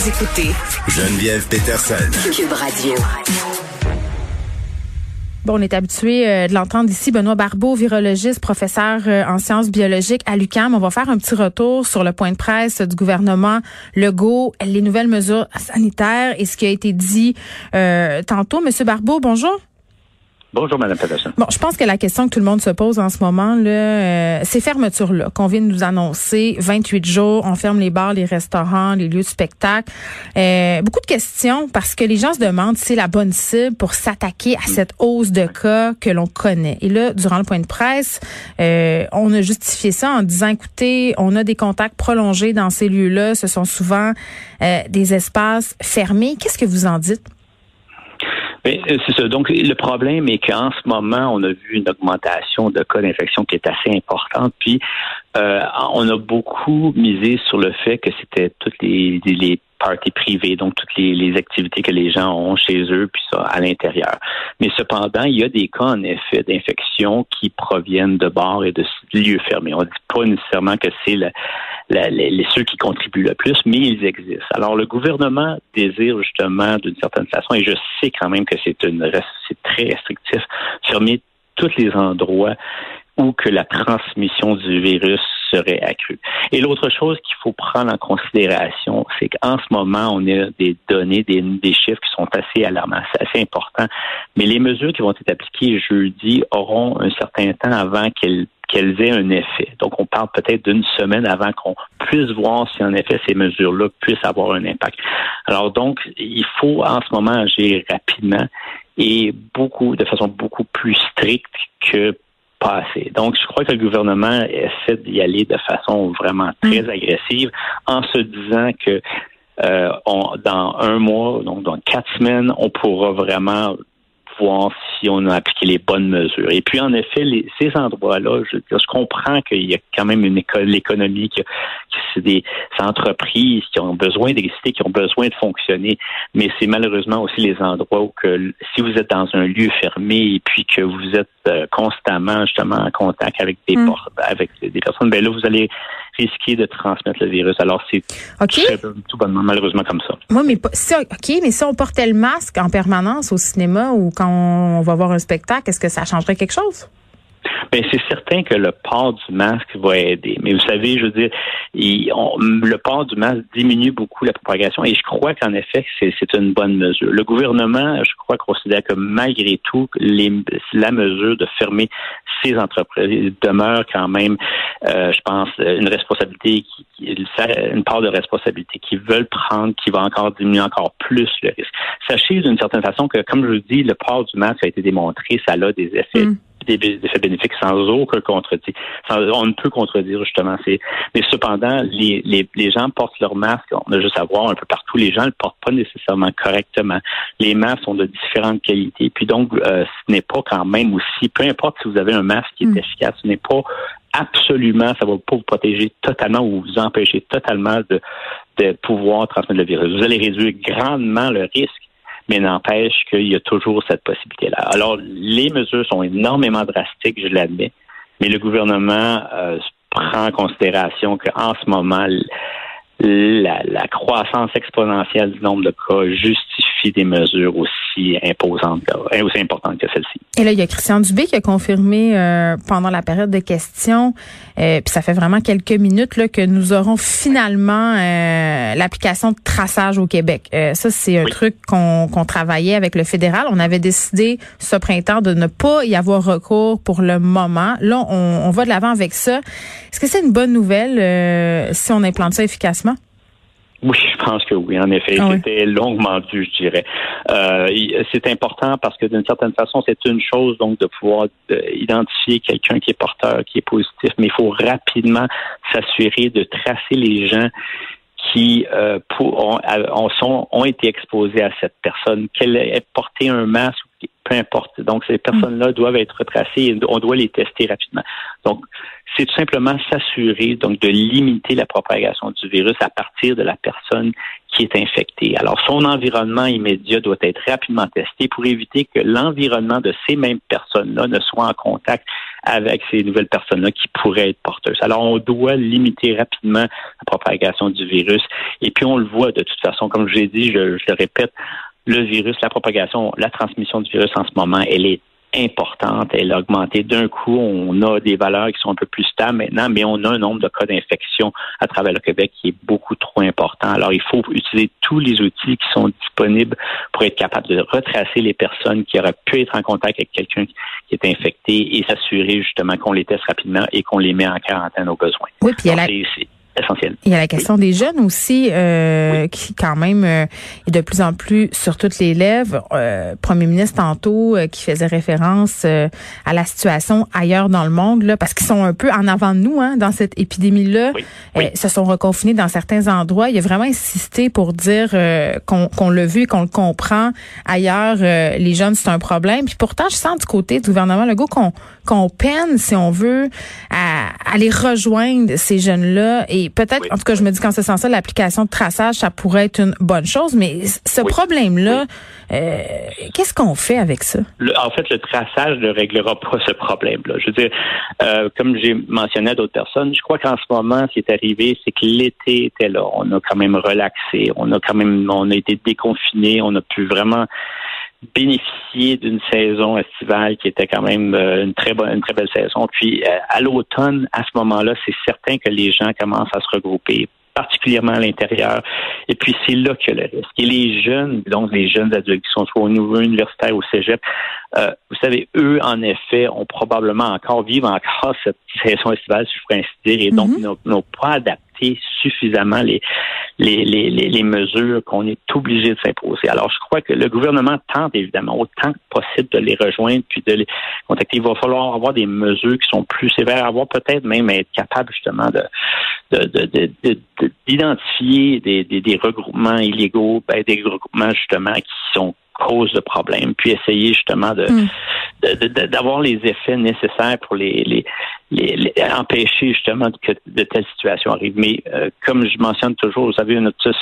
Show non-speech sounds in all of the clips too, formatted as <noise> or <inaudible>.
Vous écoutez Geneviève Peterson. Cube Radio. Bon, on est habitué euh, de l'entendre ici. Benoît Barbeau, virologiste, professeur euh, en sciences biologiques à l'UQAM. On va faire un petit retour sur le point de presse du gouvernement Legault, les nouvelles mesures sanitaires et ce qui a été dit euh, tantôt. Monsieur Barbeau, bonjour. Bonjour, Mme Peterson. Bon, je pense que la question que tout le monde se pose en ce moment, là, euh, ces fermetures-là qu'on vient de nous annoncer, 28 jours, on ferme les bars, les restaurants, les lieux de spectacle. Euh, beaucoup de questions parce que les gens se demandent si c'est la bonne cible pour s'attaquer à cette hausse de cas que l'on connaît. Et là, durant le point de presse, euh, on a justifié ça en disant, écoutez, on a des contacts prolongés dans ces lieux-là. Ce sont souvent euh, des espaces fermés. Qu'est-ce que vous en dites? Euh, c'est ça. Donc, le problème est qu'en ce moment, on a vu une augmentation de cas d'infection qui est assez importante. Puis, euh, on a beaucoup misé sur le fait que c'était toutes les, les parties privées, donc toutes les, les, activités que les gens ont chez eux, puis ça à l'intérieur. Mais cependant, il y a des cas en effet d'infection qui proviennent de bars et de lieux fermés. On ne dit pas nécessairement que c'est le, les, ceux qui contribuent le plus, mais ils existent. Alors, le gouvernement désire justement, d'une certaine façon, et je sais quand même que c'est une c'est très restrictif, fermer tous les endroits où que la transmission du virus serait accrue. Et l'autre chose qu'il faut prendre en considération, c'est qu'en ce moment, on a des données, des, des chiffres qui sont assez alarmants, c'est assez important. Mais les mesures qui vont être appliquées jeudi auront un certain temps avant qu'elles qu'elles aient un effet. Donc, on parle peut-être d'une semaine avant qu'on puisse voir si en effet ces mesures-là puissent avoir un impact. Alors donc, il faut en ce moment agir rapidement et beaucoup, de façon beaucoup plus stricte que passé. Donc, je crois que le gouvernement essaie d'y aller de façon vraiment très mm. agressive en se disant que euh, on, dans un mois, donc dans quatre semaines, on pourra vraiment voir si on a appliqué les bonnes mesures. Et puis, en effet, les, ces endroits-là, je, je, comprends qu'il y a quand même une école, l'économie, que, c'est des entreprises qui ont besoin d'exister, qui ont besoin de fonctionner, mais c'est malheureusement aussi les endroits où que si vous êtes dans un lieu fermé et puis que vous êtes euh, constamment justement en contact avec des mm. avec des personnes, ben là vous allez risquer de transmettre le virus. Alors c'est tout bonnement malheureusement comme ça. Oui, mais ça, ok, mais si on portait le masque en permanence au cinéma ou quand on va voir un spectacle, est-ce que ça changerait quelque chose? Bien, c'est certain que le port du masque va aider. Mais vous savez, je veux dire, le port du masque diminue beaucoup la propagation et je crois qu'en effet, c'est une bonne mesure. Le gouvernement, je crois, considère que malgré tout, la mesure de fermer ces entreprises demeure quand même, euh, je pense, une responsabilité, qui, une part de responsabilité qu'ils veulent prendre, qui va encore diminuer encore plus le risque. Sachez d'une certaine façon que, comme je vous dis, le port du masque a été démontré, ça a des effets. Mm des effets bénéfiques sans aucun contredit. on ne peut contredire justement. mais cependant, les, les, les, gens portent leur masque. On a juste à voir un peu partout. Les gens ne le portent pas nécessairement correctement. Les masques sont de différentes qualités. Puis donc, euh, ce n'est pas quand même aussi, peu importe si vous avez un masque qui est mm. efficace, ce n'est pas absolument, ça va pas vous protéger totalement ou vous empêcher totalement de, de pouvoir transmettre le virus. Vous allez réduire grandement le risque mais n'empêche qu'il y a toujours cette possibilité-là. Alors, les mesures sont énormément drastiques, je l'admets, mais le gouvernement euh, prend en considération qu'en ce moment, la, croissance exponentielle du nombre de cas justifie des mesures aussi imposantes, aussi importantes que celle-ci. Et là, il y a Christian Dubé qui a confirmé euh, pendant la période de questions, euh, puis ça fait vraiment quelques minutes là, que nous aurons finalement euh, l'application de traçage au Québec. Euh, ça, c'est un truc qu'on travaillait avec le fédéral. On avait décidé ce printemps de ne pas y avoir recours pour le moment. Là, on, on va de l'avant avec ça. Est-ce que c'est une bonne nouvelle si on implante ça efficacement? Oui, je pense que oui, en effet. Ah C'était longuement dû, je dirais. Euh, c'est important parce que d'une certaine façon, c'est une chose donc de pouvoir identifier quelqu'un qui est porteur, qui est positif, mais il faut rapidement s'assurer de tracer les gens qui euh, pour, ont, sont, ont été exposés à cette personne, qu'elle ait porté un masque, peu importe. Donc, ces personnes-là doivent être retracées et on doit les tester rapidement. Donc, c'est tout simplement s'assurer donc de limiter la propagation du virus à partir de la personne qui est infectée. Alors, son environnement immédiat doit être rapidement testé pour éviter que l'environnement de ces mêmes personnes-là ne soit en contact avec ces nouvelles personnes-là qui pourraient être porteuses. Alors, on doit limiter rapidement la propagation du virus. Et puis, on le voit de toute façon, comme je l'ai dit, je, je le répète, le virus, la propagation, la transmission du virus en ce moment, elle est importante. Elle a augmenté d'un coup. On a des valeurs qui sont un peu plus stables maintenant, mais on a un nombre de cas d'infection à travers le Québec qui est beaucoup trop important. Alors, il faut utiliser tous les outils qui sont disponibles pour être capable de retracer les personnes qui auraient pu être en contact avec quelqu'un qui est infecté et s'assurer justement qu'on les teste rapidement et qu'on les met en quarantaine au besoin. Oui, puis Il y a la question des jeunes aussi, euh, qui quand même euh, est de plus en plus sur toutes les lèvres. Euh, Premier ministre tantôt euh, qui faisait référence à la situation ailleurs dans le monde, là, parce qu'ils sont un peu en avant de nous hein, dans cette épidémie-là. se sont reconfinés dans certains endroits. Il a vraiment insisté pour dire qu'on l'a vu et qu'on le comprend. Ailleurs, les jeunes, c'est un problème. Puis pourtant, je sens du côté du gouvernement Legault qu'on qu'on peine, si on veut, à, les rejoindre, ces jeunes-là. Et peut-être, en tout cas, je me dis qu'en ce sens-là, l'application de traçage, ça pourrait être une bonne chose, mais ce problème-là, euh, qu'est-ce qu'on fait avec ça? en fait, le traçage ne réglera pas ce problème-là. Je veux dire, euh, comme j'ai mentionné à d'autres personnes, je crois qu'en ce moment, ce qui est arrivé, c'est que l'été était là. On a quand même relaxé, on a quand même, on a été déconfiné, on a pu vraiment bénéficier d'une saison estivale qui était quand même euh, une très bonne, une très belle saison. Puis à l'automne, à ce moment-là, c'est certain que les gens commencent à se regrouper particulièrement à l'intérieur. Et puis, c'est là a le risque. Et les jeunes, donc les jeunes adultes qui sont soit au niveau universitaire ou au cégep, euh, vous savez, eux, en effet, ont probablement encore, vivent encore <laughs> cette saison estivale, si je pourrais ainsi dire, et donc mm-hmm. n'ont pas adapté suffisamment les, les, les, les mesures qu'on est obligé de s'imposer. Alors, je crois que le gouvernement tente évidemment autant que possible de les rejoindre puis de les contacter. Il va falloir avoir des mesures qui sont plus sévères, avoir peut-être même être capable justement de d'identifier des, des, des, regroupements illégaux, ben, des regroupements justement qui sont cause de problème, puis essayer justement de hmm. d'avoir les effets nécessaires pour les, les, les, empêcher justement que de telles situations arrivent. Mais euh, comme je mentionne toujours, vous savez, notre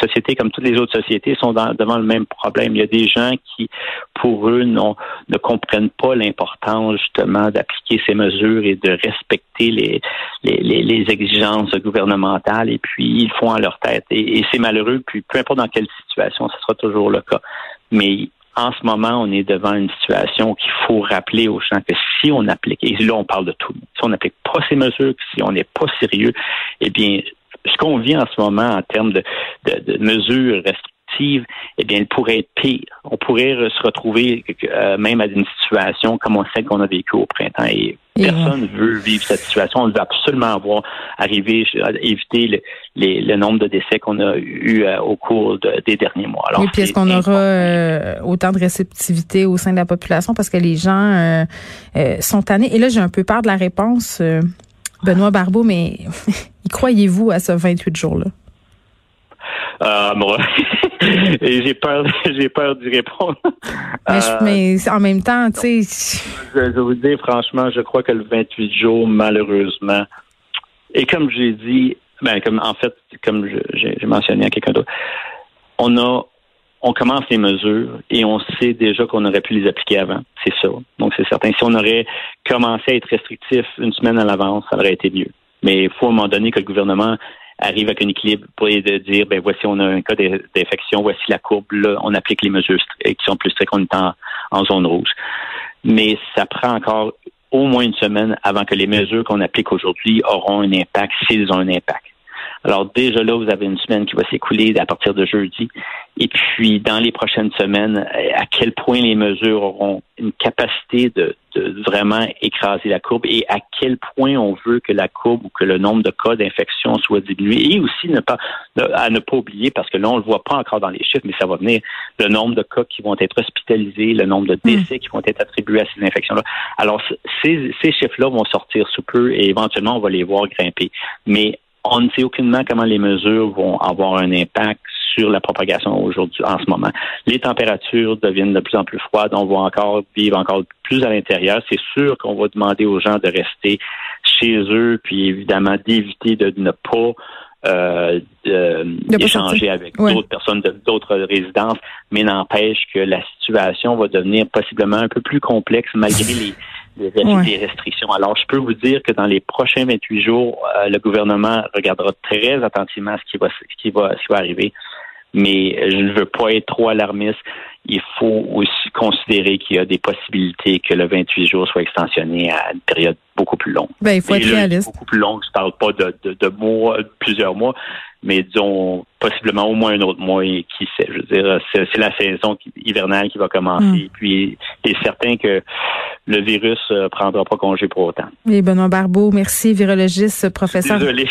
société, comme toutes les autres sociétés, sont devant le même problème. Il y a des gens qui, pour eux, ne comprennent pas l'importance justement d'appliquer ces mesures et de respecter les, les, les, exigences gouvernementales et puis ils font à leur tête. Et, et c'est malheureux, puis peu importe dans quelle situation, ce sera toujours le cas. Mais en ce moment, on est devant une situation qu'il faut rappeler aux gens que si on applique, et là on parle de tout, si on n'applique pas ces mesures, si on n'est pas sérieux, eh bien, ce qu'on vit en ce moment en termes de, de, de mesures restrictives, eh bien, elle pourrait être pire. On pourrait se retrouver euh, même à une situation comme on sait qu'on a vécu au printemps. Et Personne ne veut vivre cette situation. On veut absolument avoir arrivé à éviter le, nombre de décès qu'on a eu euh, au cours des derniers mois. Alors, oui, puis est-ce qu'on aura euh, autant de réceptivité au sein de la population parce que les gens euh, sont tannés? Et là, j'ai un peu peur de la réponse, Benoît Barbeau, mais <laughs> y croyez-vous à ce 28 jours-là? Euh, moi, <laughs> j'ai peur, <laughs> j'ai peur d'y répondre. Mais, euh, en même temps, tu sais. Je vais vous dire, franchement, je crois que le 28 jours, malheureusement, et comme j'ai dit, ben, comme, en fait, comme j'ai mentionné à quelqu'un d'autre, on a, on commence les mesures et on sait déjà qu'on aurait pu les appliquer avant. C'est ça. Donc, c'est certain. Si on aurait commencé à être restrictif une semaine à l'avance, ça aurait été mieux. Mais il faut à un moment donné que le gouvernement arrive avec un équilibre pour dire, ben voici, on a un cas d'infection, voici la courbe, là, on applique les mesures qui sont plus strictes, on est en, zone rouge. Mais ça prend encore au moins une semaine avant que les mesures qu'on applique aujourd'hui auront un impact, s'ils ont un impact. Alors déjà là, vous avez une semaine qui va s'écouler à partir de jeudi. Et puis, dans les prochaines semaines, à quel point les mesures auront une capacité de, de vraiment écraser la courbe et à quel point on veut que la courbe ou que le nombre de cas d'infection soit diminué. Et aussi, ne pas, à ne pas oublier, parce que là, on ne le voit pas encore dans les chiffres, mais ça va venir, le nombre de cas qui vont être hospitalisés, le nombre de hmm. décès qui vont être attribués à ces infections-là. Alors, ces, ces chiffres-là vont sortir sous peu et éventuellement, on va les voir grimper. Mais on ne sait aucunement comment les mesures vont avoir un impact sur la propagation aujourd'hui, en ce moment. Les températures deviennent de plus en plus froides. On va encore vivre encore plus à l'intérieur. C'est sûr qu'on va demander aux gens de rester chez eux, puis évidemment d'éviter de ne pas euh, d'échanger avec d'autres personnes d'autres résidences, mais n'empêche que la situation va devenir possiblement un peu plus complexe malgré les, les, restrictions. Alors, je peux vous dire que dans les prochains 28 jours, euh, le gouvernement regardera très attentivement ce qui va, ce qui va, ce qui va arriver mais je ne veux pas être trop alarmiste. Il faut aussi considérer qu'il y a des possibilités que le 28 jours soit extensionné à une période beaucoup plus longue. Ben, il faut être réaliste. Beaucoup plus longue, je parle pas de, de, de mois, plusieurs mois, mais disons possiblement au moins un autre mois et qui sait. Je veux dire, c'est la saison hivernale qui va commencer. Hmm. Puis, il est certain que le virus ne euh, prendra pas congé pour autant. Oui, Benoît Barbeau, merci, virologiste, professeur. Désolé.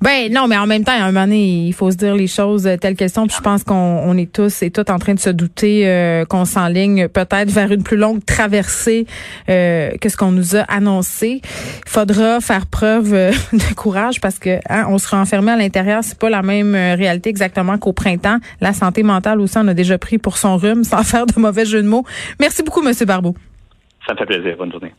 Ben non, mais en même temps, à un moment donné, il faut se dire les choses telles qu'elles sont. Puis je pense qu'on est tous et toutes en train de se douter euh, qu'on s'enligne peut-être vers une plus longue traversée euh, que ce qu'on nous a annoncé. Il faudra faire preuve <laughs> de courage parce que hein, on sera enfermé à l'intérieur, c'est pas la même réalité exactement qu'au printemps. La santé mentale aussi, on a déjà pris pour son rhume, <laughs> sans faire de mauvais jeu de mots. Merci beaucoup, Monsieur Barbeau. Ça me fait plaisir. Bonne journée.